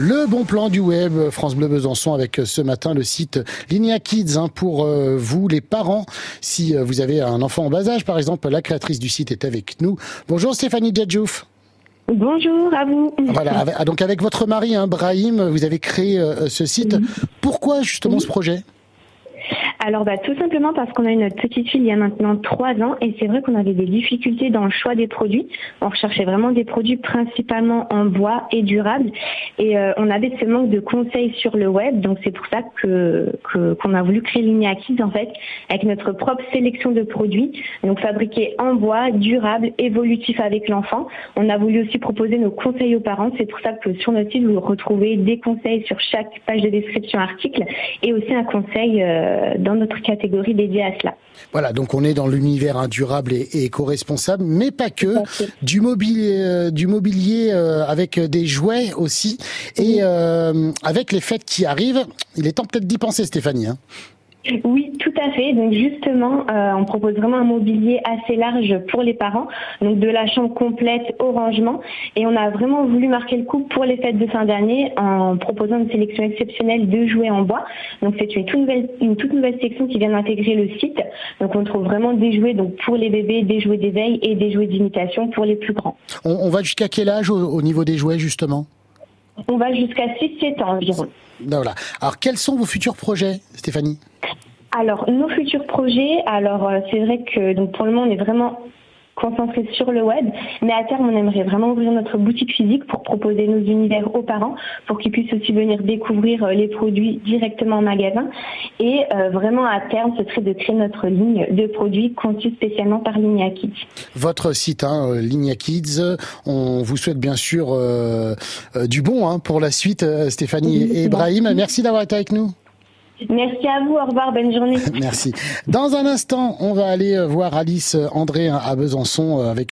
Le bon plan du web, France Bleu Besançon, avec ce matin le site Linia Kids hein, pour euh, vous, les parents. Si euh, vous avez un enfant en bas âge, par exemple, la créatrice du site est avec nous. Bonjour Stéphanie Djadjouf. Bonjour à vous. Voilà, donc avec votre mari, hein, Brahim, vous avez créé euh, ce site. Pourquoi justement ce projet? Alors bah, tout simplement parce qu'on a eu notre petite fille il y a maintenant trois ans et c'est vrai qu'on avait des difficultés dans le choix des produits. On recherchait vraiment des produits principalement en bois et durables et euh, on avait ce manque de conseils sur le web. Donc c'est pour ça que qu'on a voulu créer Linia Kids en fait avec notre propre sélection de produits, donc fabriqués en bois, durables, évolutifs avec l'enfant. On a voulu aussi proposer nos conseils aux parents. C'est pour ça que sur notre site vous retrouvez des conseils sur chaque page de description article et aussi un conseil euh, notre catégorie dédiée à cela. Voilà, donc on est dans l'univers indurable et, éco-responsable, mais pas que, du mobilier, euh, du mobilier euh, avec des jouets aussi, et euh, avec les fêtes qui arrivent, il est temps peut-être d'y penser Stéphanie. Hein. Oui, tout à fait. Donc justement, euh, on propose vraiment un mobilier assez large pour les parents, donc de la chambre complète au rangement. Et on a vraiment voulu marquer le coup pour les fêtes de fin d'année en proposant une sélection exceptionnelle de jouets en bois. Donc c'est une toute nouvelle, une toute nouvelle section qui vient d'intégrer le site. Donc on trouve vraiment des jouets donc pour les bébés, des jouets d'éveil et des jouets d'imitation pour les plus grands. On, va jusqu'à quel âge au, niveau des jouets justement? On va jusqu'à 6-7 ans environ. Voilà. Alors quels sont vos futurs projets, Stéphanie? Alors, nos futurs projets, alors euh, c'est vrai que donc pour le moment on est vraiment concentré sur le web, mais à terme on aimerait vraiment ouvrir notre boutique physique pour proposer nos univers aux parents, pour qu'ils puissent aussi venir découvrir euh, les produits directement en magasin. Et euh, vraiment à terme, ce serait de créer notre ligne de produits conçus spécialement par Linia Kids. Votre site, hein, Linia Kids, on vous souhaite bien sûr du bon hein, pour la suite, Stéphanie et Ibrahim. Merci d'avoir été avec nous. Merci à vous, au revoir, bonne journée. Merci. Dans un instant, on va aller euh, voir Alice André hein, à Besançon euh, avec